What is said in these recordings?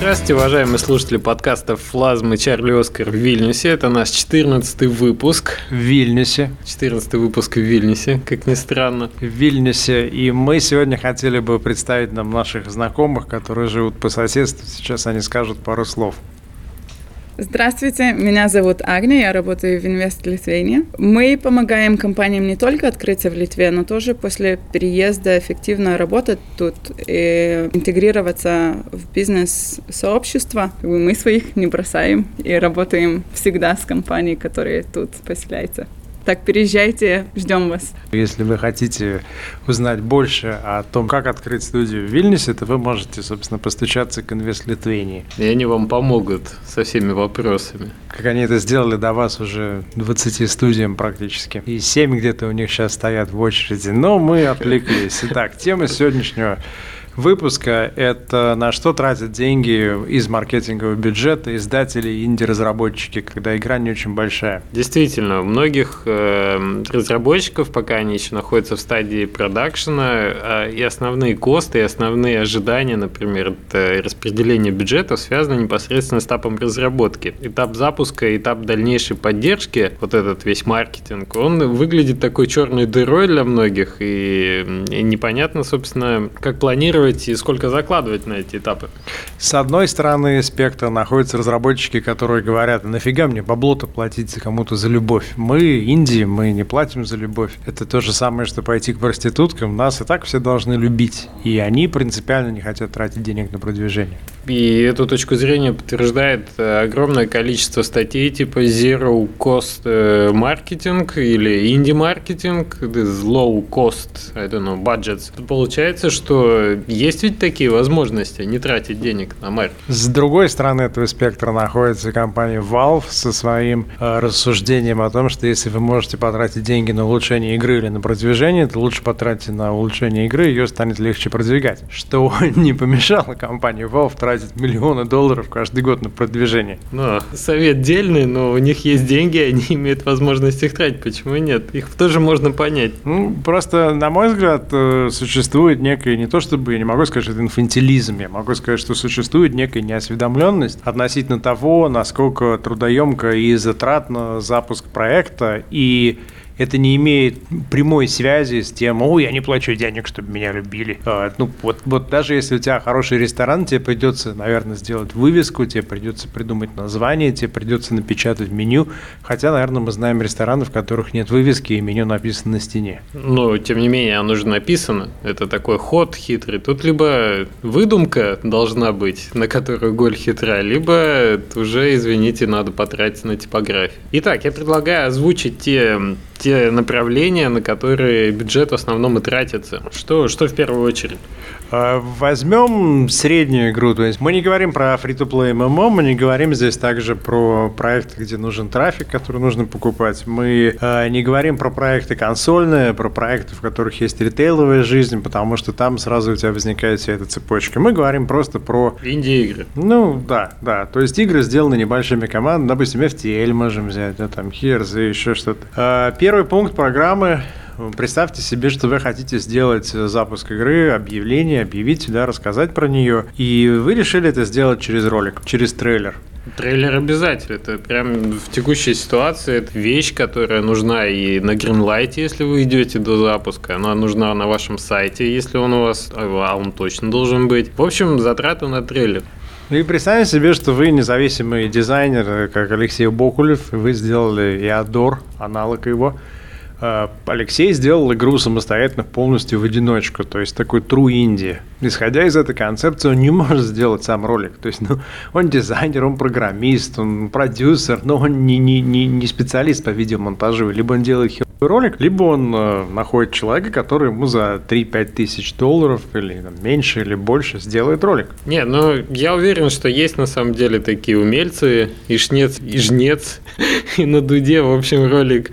Здравствуйте, уважаемые слушатели подкаста «Флазмы Чарли Оскар» в Вильнюсе. Это наш 14 выпуск. В Вильнюсе. 14 выпуск в Вильнюсе, как ни странно. В Вильнюсе. И мы сегодня хотели бы представить нам наших знакомых, которые живут по соседству. Сейчас они скажут пару слов. Здравствуйте, меня зовут Агния, я работаю в Инвест Литве. Мы помогаем компаниям не только открыться в Литве, но тоже после переезда эффективно работать тут и интегрироваться в бизнес-сообщество. Мы своих не бросаем и работаем всегда с компанией, которые тут поселяются. Так, переезжайте, ждем вас. Если вы хотите узнать больше о том, как открыть студию в Вильнюсе, то вы можете, собственно, постучаться к Инвест Литвении. И они вам помогут со всеми вопросами. Как они это сделали до вас уже 20 студиям практически. И 7 где-то у них сейчас стоят в очереди. Но мы отвлеклись. Итак, тема сегодняшнего выпуска – это на что тратят деньги из маркетингового бюджета издатели и инди-разработчики, когда игра не очень большая. Действительно, у многих э, разработчиков, пока они еще находятся в стадии продакшена, э, и основные косты, и основные ожидания, например, это распределение бюджета связаны непосредственно с этапом разработки. Этап запуска, этап дальнейшей поддержки, вот этот весь маркетинг, он выглядит такой черной дырой для многих, и, и непонятно, собственно, как планировать планировать и сколько закладывать на эти этапы? С одной стороны спектра находятся разработчики, которые говорят, нафига мне бабло-то платить кому-то за любовь? Мы, Индии, мы не платим за любовь. Это то же самое, что пойти к проституткам. Нас и так все должны любить. И они принципиально не хотят тратить денег на продвижение. И эту точку зрения подтверждает э, огромное количество статей типа Zero Cost э, Marketing или Indie Marketing, Low Cost, I don't know, Budgets. Получается, что есть ведь такие возможности не тратить денег на маркетинг. С другой стороны этого спектра находится компания Valve со своим э, рассуждением о том, что если вы можете потратить деньги на улучшение игры или на продвижение, то лучше потратьте на улучшение игры, ее станет легче продвигать. Что не помешало компании Valve тратить миллионы долларов каждый год на продвижение. Ну, совет дельный, но у них есть деньги, они имеют возможность их тратить. Почему нет? Их тоже можно понять. Ну, просто, на мой взгляд, э, существует некая, не то чтобы, не могу сказать, что это инфантилизм, я могу сказать, что существует некая неосведомленность относительно того, насколько трудоемко и затратно запуск проекта, и это не имеет прямой связи с тем, ой, я не плачу денег, чтобы меня любили. А, ну, вот, вот даже если у тебя хороший ресторан, тебе придется, наверное, сделать вывеску, тебе придется придумать название, тебе придется напечатать меню. Хотя, наверное, мы знаем рестораны, в которых нет вывески и меню написано на стене. Но, тем не менее, оно же написано. Это такой ход хитрый. Тут либо выдумка должна быть, на которую голь хитра, либо уже, извините, надо потратить на типографию. Итак, я предлагаю озвучить те те направления, на которые бюджет в основном и тратится? Что, что в первую очередь? А, возьмем среднюю игру, то есть мы не говорим про free-to-play MMO, мы не говорим здесь также про проекты, где нужен трафик, который нужно покупать. Мы э, не говорим про проекты консольные, про проекты, в которых есть ритейловая жизнь, потому что там сразу у тебя возникает вся эта цепочка. Мы говорим просто про... Инди-игры. Ну, да, да. То есть игры сделаны небольшими командами, допустим, FTL можем взять, да, там, Hears и еще что-то. Э, первый пункт программы Представьте себе, что вы хотите сделать запуск игры, объявление, объявить, да, рассказать про нее, и вы решили это сделать через ролик, через трейлер. Трейлер обязательно. Это прям в текущей ситуации это вещь, которая нужна и на Greenlight, если вы идете до запуска. Она нужна на вашем сайте, если он у вас, а он точно должен быть. В общем, затраты на трейлер. Ну и представьте себе, что вы независимый дизайнер, как Алексей Бокулев, и вы сделали Иодор, аналог его, Алексей сделал игру самостоятельно полностью в одиночку, то есть такой true indie. Исходя из этой концепции, он не может сделать сам ролик. То есть, ну, он дизайнер, он программист, он продюсер, но он не, не, не, не специалист по видеомонтажу. Либо он делает хер ролик, либо он э, находит человека, который ему за 3-5 тысяч долларов или там, меньше или больше сделает ролик. Не, ну я уверен, что есть на самом деле такие умельцы, и шнец, и жнец, и на дуде, в общем, ролик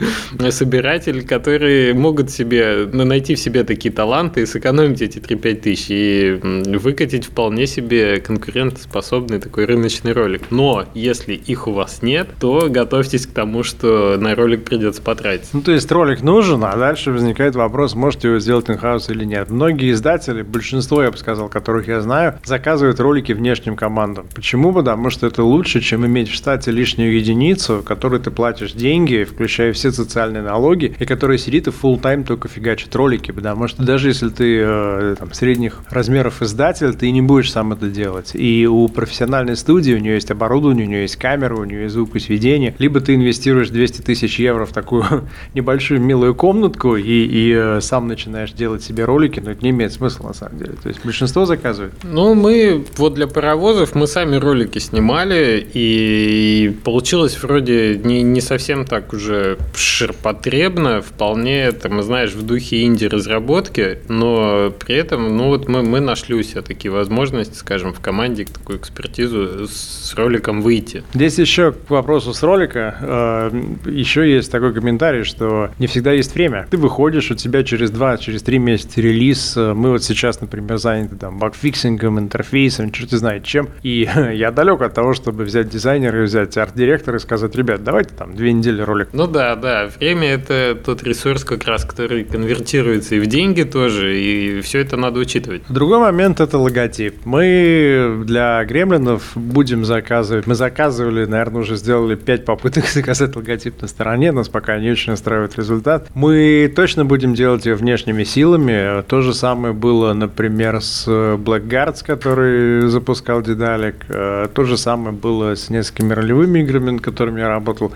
собиратель, которые могут себе ну, найти в себе такие таланты и сэкономить эти 3-5 тысяч и выкатить вполне себе конкурентоспособный такой рыночный ролик. Но если их у вас нет, то готовьтесь к тому, что на ролик придется потратить. Ну, то есть ролик нужен, а дальше возникает вопрос, можете его сделать инхаус или нет. Многие издатели, большинство, я бы сказал, которых я знаю, заказывают ролики внешним командам. Почему? Потому что это лучше, чем иметь в штате лишнюю единицу, которой ты платишь деньги, включая все социальные налоги, и которая сидит и full тайм только фигачит ролики. Потому что даже если ты э, там, средних размеров издатель, ты не будешь сам это делать. И у профессиональной студии у нее есть оборудование, у нее есть камера, у нее есть звукосведение. Либо ты инвестируешь 200 тысяч евро в такую небольшую милую комнатку и, и э, сам начинаешь делать себе ролики, но это не имеет смысла на самом деле. То есть большинство заказывает. Ну, мы вот для паровозов мы сами ролики снимали, и получилось вроде не, не совсем так уже ширпотребно, вполне, мы знаешь, в духе инди-разработки, но при этом, ну вот мы, мы нашли у себя такие возможности, скажем, в команде такую экспертизу с роликом выйти. Здесь еще к вопросу с ролика, э, еще есть такой комментарий, что не всегда есть время. Ты выходишь, у тебя через два, через три месяца релиз. Мы вот сейчас, например, заняты там bugfixing ом, интерфейсом, черт знает чем. И я далек от того, чтобы взять дизайнера и взять арт-директора и сказать, ребят, давайте там две недели ролик. Ну да, да, время это тот ресурс как раз, который конвертируется и в деньги тоже, и все это надо учитывать. Другой момент это логотип. Мы для гремлинов будем заказывать, мы заказывали, наверное, уже сделали пять попыток заказать логотип на стороне, нас пока не очень устраивает результат. Мы точно будем делать ее внешними силами. То же самое было, например, с Blackguards, который запускал Дедалик. Э, то же самое было с несколькими ролевыми играми, над которыми я работал.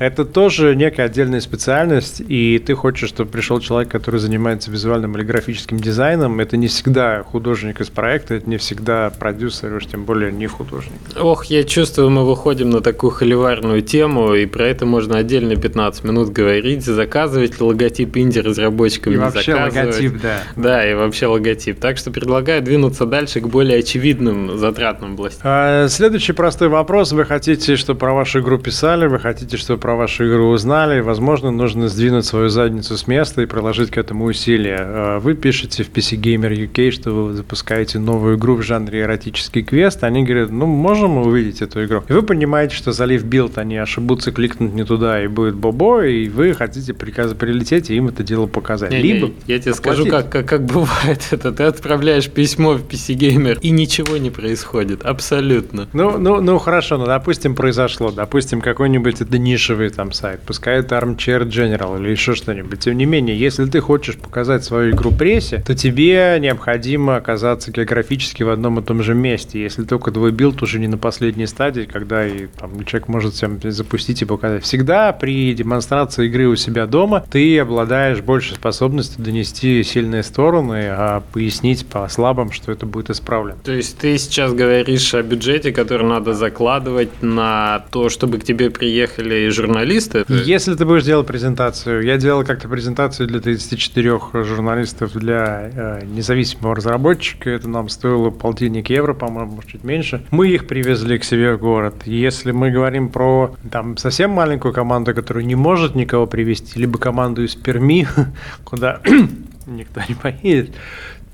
Это тоже некая отдельная специальность, и ты хочешь, чтобы пришел человек, который занимается визуальным или графическим дизайном. Это не всегда художник из проекта, это не всегда продюсер, уж тем более не художник. Ох, я чувствую, мы выходим на такую холиварную тему, и про это можно отдельно 15 минут говорить, заказывать логотип инди-разработчикам, и не вообще заказывать. логотип, да. Да, и вообще логотип. Так что предлагаю двинуться дальше к более очевидным затратным областям. А, следующий простой вопрос. Вы хотите, чтобы про вашу игру писали, вы хотите, чтобы про вашу игру узнали, возможно, нужно сдвинуть свою задницу с места и приложить к этому усилия. А, вы пишете в PC Gamer UK, что вы запускаете новую игру в жанре эротический квест, они говорят, ну, можем мы увидеть эту игру? И вы понимаете, что залив билд, они ошибутся кликнуть не туда, и будет бобо, и вы хотите приказ прилететь и им это дело показать. Не, Либо не, я тебе оплатить. скажу, как, как, как бывает это. Ты отправляешь письмо в PC Gamer, и ничего не происходит. Абсолютно. Ну, ну, ну хорошо, ну допустим произошло, допустим какой-нибудь это нишевый там сайт, пускай это Armchair General или еще что-нибудь. Тем не менее, если ты хочешь показать свою игру прессе, то тебе необходимо оказаться географически в одном и том же месте. Если только твой билд уже не на последней стадии, когда и, там, человек может всем запустить и показать. Всегда при демонстрации игры у себя дома ты обладаешь большей способностью донести сильные стороны, а пояснить по слабым, что это будет исправлено. То есть ты сейчас говоришь о бюджете, который надо закладывать на то, чтобы к тебе приехали журналисты? Если ты будешь делать презентацию, я делал как-то презентацию для 34 журналистов для э, независимого разработчика, это нам стоило полтинник евро, по-моему, чуть меньше. Мы их привезли к себе в город. Если мы говорим про там совсем маленькую команду, которая не может никого привести, либо команду из Перми, куда никто не поедет,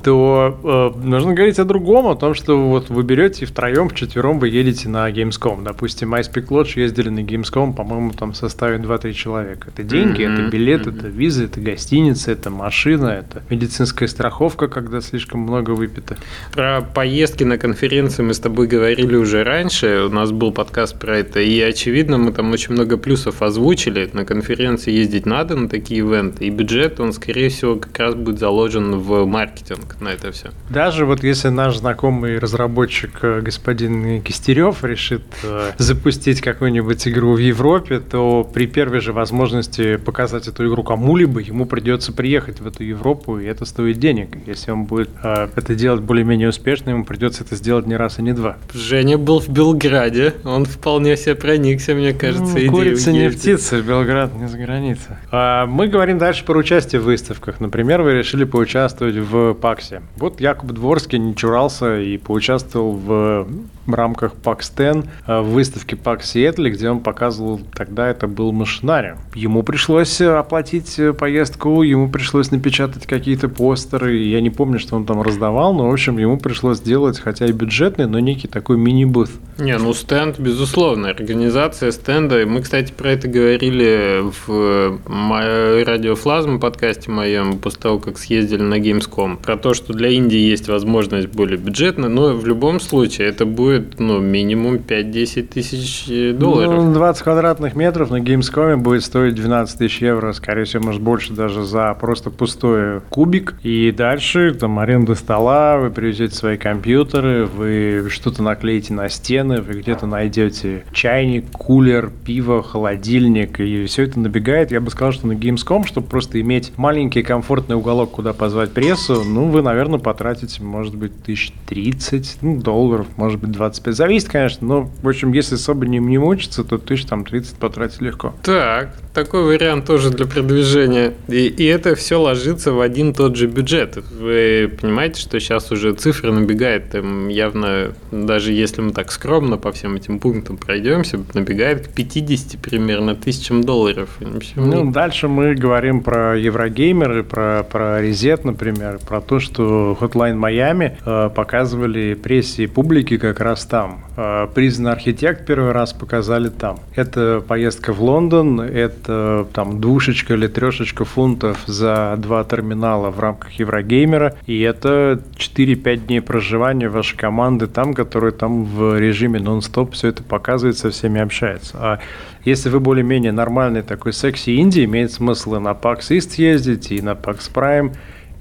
то э, нужно говорить о другом, о том, что вот вы берете и втроем, вчетвером вы едете на Gamescom. Допустим, MySpeak Lodge ездили на Gamescom, по-моему, там в составе 2-3 человека. Это деньги, Мгм, это билет, мгм. это виза, это гостиница, это машина, это медицинская страховка, когда слишком много выпито. Про поездки на конференции мы с тобой говорили уже раньше, у нас был подкаст про это, и очевидно, мы там очень много плюсов озвучили. На конференции ездить надо на такие ивенты, и бюджет, он, скорее всего, как раз будет заложен в маркетинг на это все. Даже вот если наш знакомый разработчик э, господин Кистерев решит э, запустить какую-нибудь игру в Европе, то при первой же возможности показать эту игру кому-либо, ему придется приехать в эту Европу, и это стоит денег. Если он будет э, это делать более-менее успешно, ему придется это сделать не раз и не два. Женя был в Белграде, он вполне себе проникся, мне кажется, Ну, идеей Курица не птица, Белград не за границей. А, мы говорим дальше про участие в выставках. Например, вы решили поучаствовать в PAX Паксе. Вот Якуб Дворский не чурался и поучаствовал в рамках PAX 10 в выставке PAX Seattle, где он показывал, тогда это был машинари. Ему пришлось оплатить поездку, ему пришлось напечатать какие-то постеры, я не помню, что он там раздавал, но, в общем, ему пришлось сделать, хотя и бюджетный, но некий такой мини-бус. Не, ну стенд, безусловно, организация стенда. Мы, кстати, про это говорили в радиофлазм подкасте моем после того, как съездили на Gamescom. Про то, что для Индии есть возможность более бюджетная, но в любом случае это будет ну, минимум 5-10 тысяч долларов. Ну, 20 квадратных метров на Gamescom будет стоить 12 тысяч евро, скорее всего, может больше даже за просто пустой кубик. И дальше там аренда стола, вы привезете свои компьютеры, вы что-то наклеите на стены, вы где-то найдете чайник, кулер, пиво, холодильник, и все это набегает. Я бы сказал, что на Gamescom, чтобы просто иметь маленький комфортный уголок, куда позвать прессу, ну, вы, наверное, потратите, может быть, тысяч тридцать ну, долларов, может быть, 25. Зависит, конечно, но, в общем, если особо не, не мучиться, то тысяч там 30 потратить легко. Так, такой вариант тоже для продвижения. И, и это все ложится в один тот же бюджет. Вы понимаете, что сейчас уже цифры набегает, там явно, даже если мы так скромно по всем этим пунктам пройдемся, набегает к 50 примерно тысячам долларов. Ну, дальше мы говорим про Еврогеймеры, про, про Резет, например, про то, что Hotline Miami э, показывали прессе и публике как раз там. Э, признанный архитект первый раз показали там. Это поездка в Лондон, это там двушечка или трешечка фунтов за два терминала в рамках Еврогеймера, и это 4-5 дней проживания вашей команды там, которые там в режиме нон-стоп все это показывает, со всеми общается. А если вы более-менее нормальный такой секси-инди, имеет смысл и на PAX East ездить, и на PAX Prime,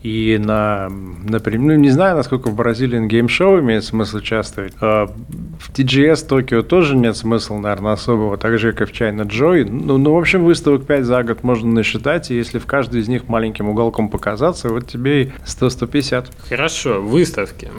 и на, например, ну, не знаю, насколько в Бразилии Game Show имеет смысл участвовать. А в TGS Токио тоже нет смысла, наверное, особого, так же, как и в China Joy. Ну, ну, в общем, выставок 5 за год можно насчитать, и если в каждой из них маленьким уголком показаться, вот тебе и 100-150. Хорошо, выставки.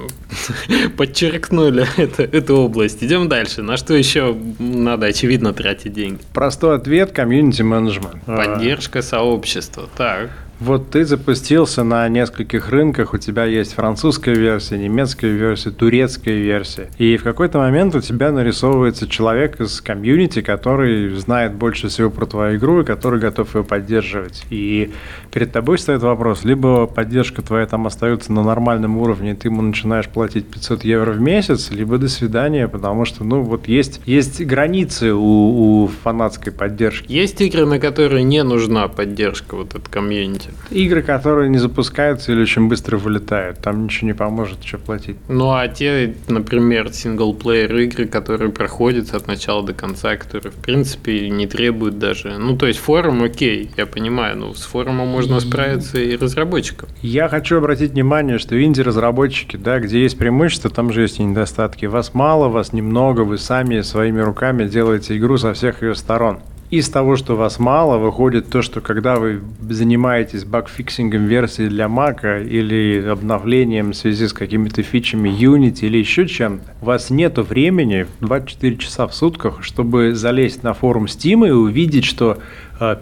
Подчеркнули это, эту область. Идем дальше. На что еще надо, очевидно, тратить деньги? Простой ответ – комьюнити-менеджмент. Поддержка сообщества. Так. Вот ты запустился на нескольких рынках, у тебя есть французская версия, немецкая версия, турецкая версия. И в какой-то момент у тебя нарисовывается человек из комьюнити, который знает больше всего про твою игру и который готов ее поддерживать. И перед тобой стоит вопрос, либо поддержка твоя там остается на нормальном уровне, и ты ему начинаешь платить 500 евро в месяц, либо до свидания, потому что, ну, вот есть, есть границы у, у фанатской поддержки. Есть игры, на которые не нужна поддержка вот от комьюнити платят. Игры, которые не запускаются или очень быстро вылетают, там ничего не поможет, что платить. Ну а те, например, синглплеер игры, которые проходят от начала до конца, которые в принципе не требуют даже. Ну то есть форум, окей, я понимаю, но с форумом можно справиться и разработчикам. Я хочу обратить внимание, что инди-разработчики, да, где есть преимущества, там же есть и недостатки. Вас мало, вас немного, вы сами своими руками делаете игру со всех ее сторон из того, что вас мало, выходит то, что когда вы занимаетесь багфиксингом версии для Mac или обновлением в связи с какими-то фичами Unity или еще чем-то, у вас нет времени 24 часа в сутках, чтобы залезть на форум Steam и увидеть, что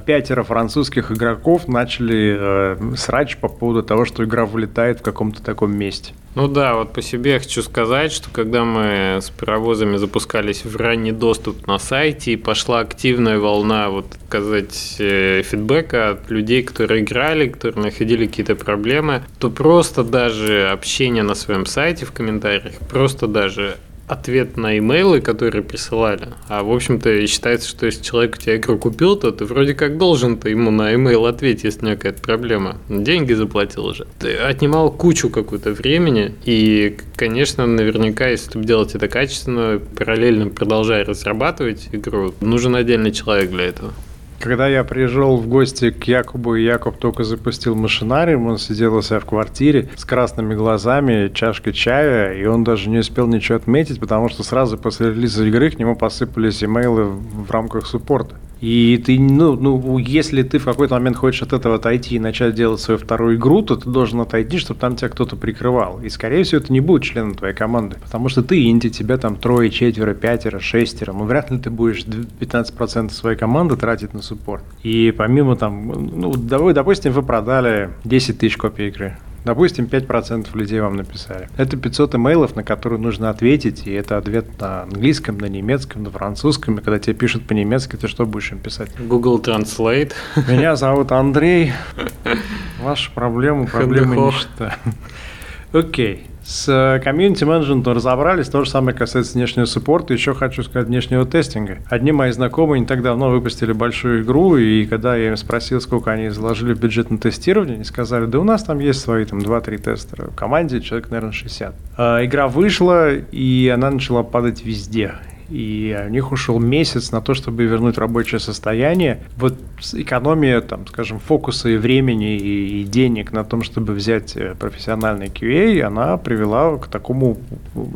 пятеро французских игроков начали э, срач по поводу того, что игра вылетает в каком-то таком месте. Ну да, вот по себе хочу сказать, что когда мы с паровозами запускались в ранний доступ на сайте, и пошла активная волна, вот сказать, э, фидбэка от людей, которые играли, которые находили какие-то проблемы, то просто даже общение на своем сайте в комментариях, просто даже ответ на имейлы, которые присылали. А в общем-то считается, что если человек у тебя игру купил, то ты вроде как должен-то ему на имейл ответить, если у него какая-то проблема. Деньги заплатил уже. Ты отнимал кучу какую-то времени, и, конечно, наверняка, если делать это качественно, параллельно продолжая разрабатывать игру, нужен отдельный человек для этого. Когда я пришел в гости к Якубу, и Якуб только запустил машинариум, он сидел у себя в квартире с красными глазами, чашкой чая, и он даже не успел ничего отметить, потому что сразу после релиза игры к нему посыпались имейлы в рамках суппорта. И ты, ну, ну, если ты в какой-то момент хочешь от этого отойти и начать делать свою вторую игру, то ты должен отойти, чтобы там тебя кто-то прикрывал. И, скорее всего, это не будет членом твоей команды. Потому что ты инди, тебя там трое, четверо, пятеро, шестеро. Ну, вряд ли ты будешь 15% своей команды тратить на суппорт. И помимо там, ну, допустим, вы продали 10 тысяч копий игры Допустим, 5% людей вам написали. Это 500 имейлов, на которые нужно ответить, и это ответ на английском, на немецком, на французском. И когда тебе пишут по-немецки, ты что будешь им писать? Google Translate. Меня зовут Андрей. Ваша проблема, проблема ничто. Окей. С комьюнити-менеджментом разобрались, то же самое касается внешнего суппорта, еще хочу сказать внешнего тестинга. Одни мои знакомые не так давно выпустили большую игру, и когда я им спросил, сколько они заложили в бюджет на тестирование, они сказали, да у нас там есть свои там 2-3 тестера, в команде человек, наверное, 60. А, игра вышла, и она начала падать везде и у них ушел месяц на то, чтобы вернуть рабочее состояние. Вот экономия, там, скажем, фокуса и времени и денег на том, чтобы взять э, профессиональный QA, она привела к такому,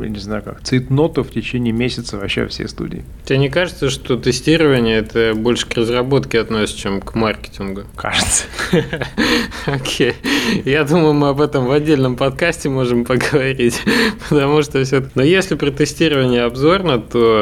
я не знаю как, цитноту в течение месяца вообще все студии. Тебе не кажется, что тестирование это больше к разработке относится, чем к маркетингу? Кажется. Окей. Я думаю, мы об этом в отдельном подкасте можем поговорить, потому что все... Но если про тестирование обзорно, то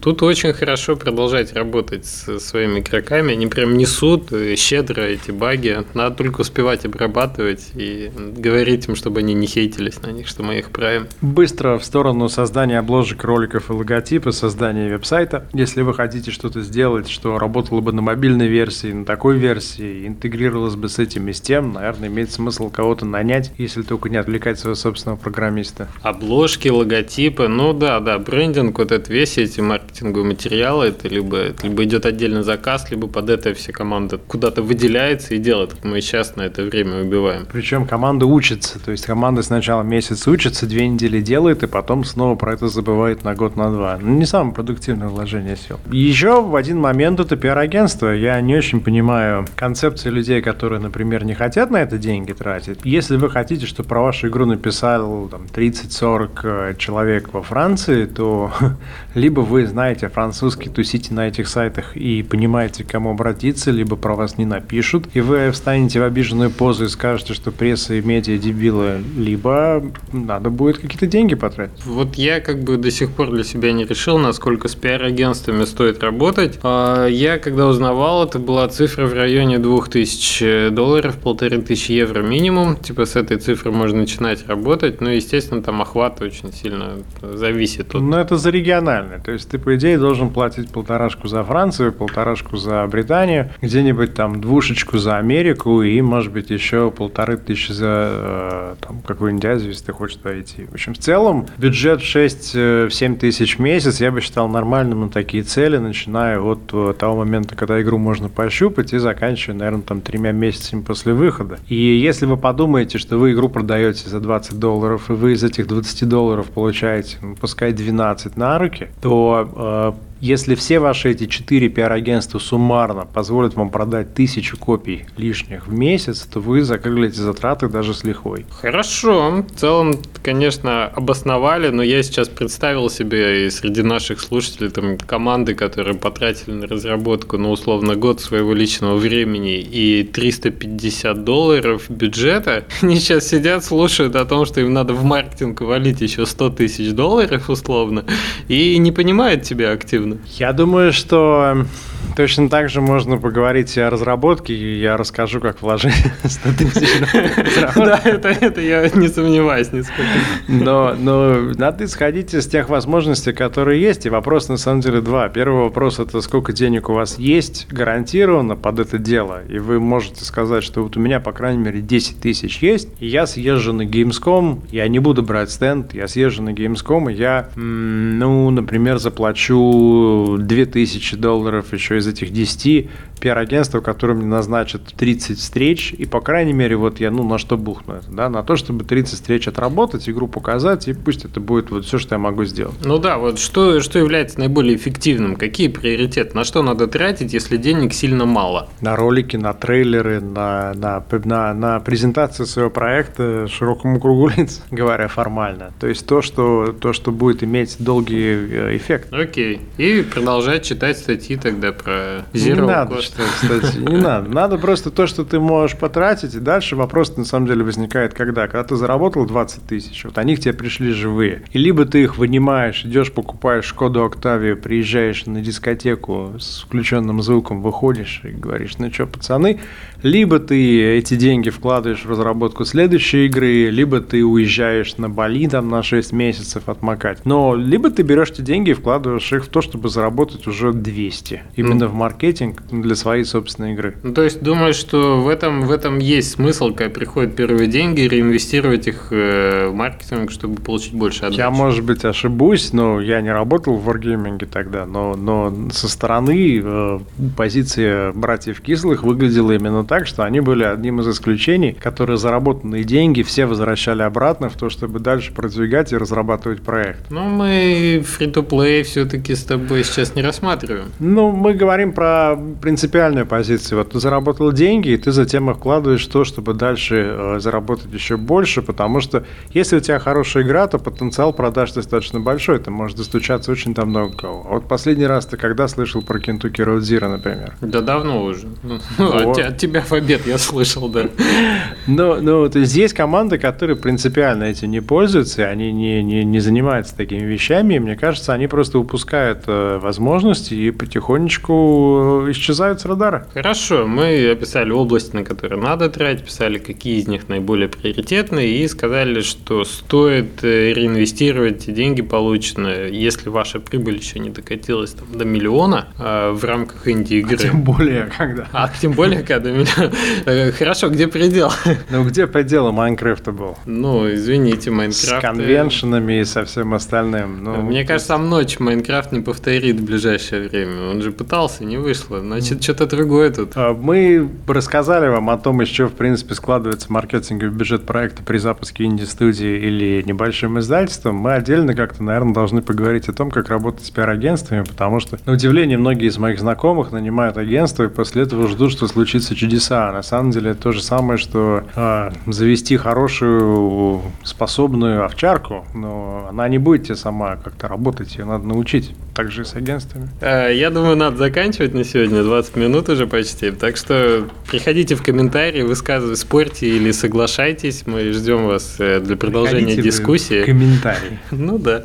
тут очень хорошо продолжать работать с своими игроками. Они прям несут щедро эти баги. Надо только успевать обрабатывать и говорить им, чтобы они не хейтились на них, что мы их правим. Быстро в сторону создания обложек, роликов и логотипа, создания веб-сайта. Если вы хотите что-то сделать, что работало бы на мобильной версии, на такой версии, интегрировалось бы с этим и с тем, наверное, имеет смысл кого-то нанять, если только не отвлекать своего собственного программиста. Обложки, логотипы, ну да, да, брендинг, вот это весь эти маркетинговые материалы, это либо, это либо идет отдельный заказ, либо под это вся команда куда-то выделяется и делает. Мы сейчас на это время убиваем. Причем команда учится, то есть команда сначала месяц учится, две недели делает, и потом снова про это забывает на год, на два. Ну, не самое продуктивное вложение сил. Еще в один момент это пиар-агентство. Я не очень понимаю концепции людей, которые, например, не хотят на это деньги тратить. Если вы хотите, чтобы про вашу игру написал там, 30-40 э, человек во Франции, то либо вы знаете французский, тусите на этих сайтах и понимаете, к кому обратиться, либо про вас не напишут, и вы встанете в обиженную позу и скажете, что пресса и медиа дебилы, либо надо будет какие-то деньги потратить. Вот я как бы до сих пор для себя не решил, насколько с пиар-агентствами стоит работать. А я, когда узнавал, это была цифра в районе 2000 долларов, полторы тысячи евро минимум. Типа с этой цифры можно начинать работать, но, естественно, там охват очень сильно зависит от... Ну, это за регионально нормально. То есть ты, по идее, должен платить полторашку за Францию, полторашку за Британию, где-нибудь там двушечку за Америку и, может быть, еще полторы тысячи за э, там, какую-нибудь Азию, если ты хочешь туда идти. В общем, в целом бюджет 6-7 э, тысяч в месяц я бы считал нормальным на такие цели, начиная от э, того момента, когда игру можно пощупать и заканчивая, наверное, там тремя месяцами после выхода. И если вы подумаете, что вы игру продаете за 20 долларов, и вы из этих 20 долларов получаете, ну, пускай 12 на руки, то э, если все ваши эти четыре пиар-агентства суммарно позволят вам продать тысячу копий лишних в месяц, то вы закрыли эти затраты даже с лихвой. Хорошо. В целом, конечно, обосновали, но я сейчас представил себе и среди наших слушателей там команды, которые потратили на разработку, ну, условно, год своего личного времени и 350 долларов бюджета. Они сейчас сидят, слушают о том, что им надо в маркетинг валить еще 100 тысяч долларов, условно, и не понимают тебя активно Ладно. Я думаю, что точно так же можно поговорить о разработке, и я расскажу, как вложить 100 тысяч Да, это я не сомневаюсь нисколько. Но надо исходить из тех возможностей, которые есть, и вопрос на самом деле два. Первый вопрос – это сколько денег у вас есть гарантированно под это дело, и вы можете сказать, что вот у меня, по крайней мере, 10 тысяч есть, и я съезжу на Gamescom, я не буду брать стенд, я съезжу на Gamescom, и я, ну, например, заплачу 2000 долларов еще из этих 10 пиар-агентство, которое мне назначит 30 встреч, и, по крайней мере, вот я, ну, на что бухну это, да, на то, чтобы 30 встреч отработать, игру показать, и пусть это будет вот все, что я могу сделать. Ну да, вот что, что является наиболее эффективным? Какие приоритеты? На что надо тратить, если денег сильно мало? На ролики, на трейлеры, на, на, на, на презентацию своего проекта широкому кругу лиц, говоря формально. То есть то, что, то, что будет иметь долгий э, эффект. Окей. И продолжать читать статьи тогда про Zero Не надо Cost что, кстати, не надо. Надо просто то, что ты можешь потратить, и дальше вопрос на самом деле возникает когда? Когда ты заработал 20 тысяч, вот они к тебе пришли живые. И либо ты их вынимаешь, идешь, покупаешь Шкоду Октавию, приезжаешь на дискотеку с включенным звуком, выходишь и говоришь, ну что, пацаны, либо ты эти деньги вкладываешь в разработку следующей игры, либо ты уезжаешь на Бали там на 6 месяцев отмокать. Но либо ты берешь эти деньги и вкладываешь их в то, чтобы заработать уже 200. Именно mm. в маркетинг для своей собственной игры. Ну, то есть думаешь, что в этом, в этом есть смысл, когда приходят первые деньги, реинвестировать их э, в маркетинг, чтобы получить больше отдачи? Я, может быть, ошибусь, но я не работал в Wargaming тогда, но, но со стороны э, позиция братьев Кислых выглядела именно так, что они были одним из исключений, которые заработанные деньги все возвращали обратно в то, чтобы дальше продвигать и разрабатывать проект. Ну, мы фри-то-плей все-таки с тобой сейчас не рассматриваем. Ну, мы говорим про принципиальную позицию. Вот ты заработал деньги, и ты затем их вкладываешь в то, чтобы дальше э, заработать еще больше, потому что если у тебя хорошая игра, то потенциал продаж достаточно большой, ты можешь достучаться очень там много кого. Вот последний раз ты когда слышал про Kentucky Road Zero, например? Да давно уже. Ну, вот. от, от тебя в обед я слышал, да. Ну, ну, то есть есть команды, которые принципиально этим не пользуются, они не, не, не занимаются такими вещами, и мне кажется, они просто упускают э, возможности и потихонечку исчезают с радара. Хорошо, мы описали области, на которые надо тратить, писали, какие из них наиболее приоритетные, и сказали, что стоит э, реинвестировать деньги полученные, если ваша прибыль еще не докатилась там, до миллиона э, в рамках инди-игры. А тем более, когда. А тем более, когда Э, хорошо, где предел? Ну, где предел Майнкрафта был? Ну, извините, Майнкрафт... С конвеншенами и со всем остальным. Ну, Мне кажется, сам ночь Майнкрафт не повторит в ближайшее время. Он же пытался, не вышло. Значит, что-то другое тут. А, мы рассказали вам о том, из чего, в принципе, складывается маркетинговый бюджет проекта при запуске инди-студии или небольшим издательством. Мы отдельно как-то, наверное, должны поговорить о том, как работать с пиар-агентствами, потому что, на удивление, многие из моих знакомых нанимают агентство и после этого ждут, что случится чудеса. А на самом деле это то же самое, что э, завести хорошую, способную овчарку, но она не будет тебе сама как-то работать, ее надо научить. Так же и с агентствами. Э, я думаю, надо заканчивать на сегодня, 20 минут уже почти. Так что приходите в комментарии, высказывайте, спорьте или соглашайтесь. Мы ждем вас э, для продолжения Приходите дискуссии. Комментарии. Ну да.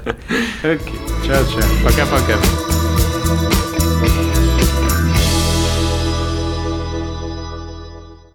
Окей. Чао-чао. Пока-пока.